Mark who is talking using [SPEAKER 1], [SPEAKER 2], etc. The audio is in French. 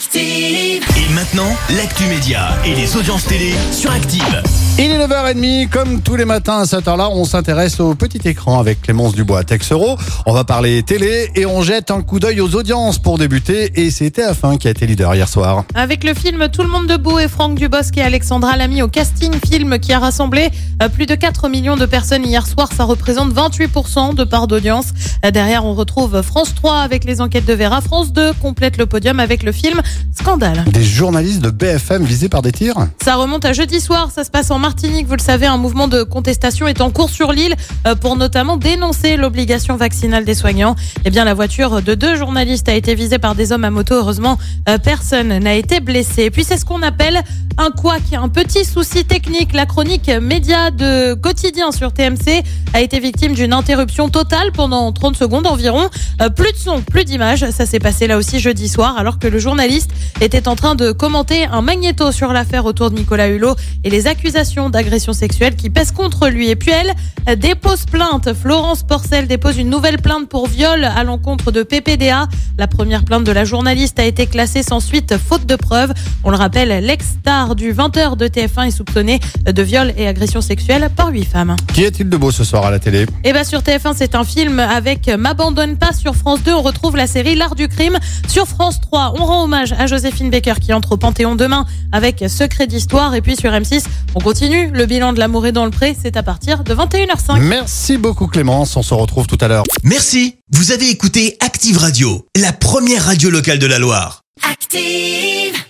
[SPEAKER 1] Active.
[SPEAKER 2] Et maintenant, l'actu média et les audiences télé sur Active.
[SPEAKER 3] Il est 9h30, comme tous les matins à cette heure-là, on s'intéresse au petit écran avec Clémence Dubois Texero. On va parler télé et on jette un coup d'œil aux audiences pour débuter. Et c'est TF1 qui a été leader hier soir.
[SPEAKER 4] Avec le film Tout le monde debout et Franck Dubosc et Alexandra Lamy au casting film qui a rassemblé euh, plus de 4 millions de personnes hier soir, ça représente 28% de part d'audience. Euh, Derrière, on retrouve France 3 avec les enquêtes de Vera, France 2 complète le podium avec le film Scandale.
[SPEAKER 3] Des journalistes de BFM visés par des tirs
[SPEAKER 4] Ça remonte à jeudi soir, ça se passe en Martinique, vous le savez, un mouvement de contestation est en cours sur l'île euh, pour notamment dénoncer l'obligation vaccinale des soignants. Eh bien, la voiture de deux journalistes a été visée par des hommes à moto. Heureusement, euh, personne n'a été blessé. Et puis, c'est ce qu'on appelle un a un petit souci technique. La chronique média de quotidien sur TMC a été victime d'une interruption totale pendant 30 secondes environ. Euh, plus de son, plus d'image. Ça s'est passé là aussi jeudi soir alors que le journaliste était en train de commenter un magnéto sur l'affaire autour de Nicolas Hulot et les accusations d'agression sexuelle qui pèsent contre lui. Et puis elle dépose plainte. Florence Porcel dépose une nouvelle plainte pour viol à l'encontre de PPDA. La première plainte de la journaliste a été classée sans suite faute de preuves. On le rappelle, l'ex-star du 20h de TF1 est soupçonné de viol et agression sexuelle par huit femmes.
[SPEAKER 3] Qui est-il de beau ce soir à la télé?
[SPEAKER 4] Et bien sur TF1, c'est un film avec M'abandonne pas. Sur France 2, on retrouve la série L'art du crime. Sur France 3, on rend hommage à Joséphine Baker qui entre au Panthéon demain avec Secret d'histoire. Et puis sur M6, on continue. Le bilan de l'amour est dans le pré, c'est à partir de 21h05.
[SPEAKER 3] Merci beaucoup Clémence, on se retrouve tout à l'heure.
[SPEAKER 2] Merci, vous avez écouté Active Radio, la première radio locale de la Loire.
[SPEAKER 1] Active.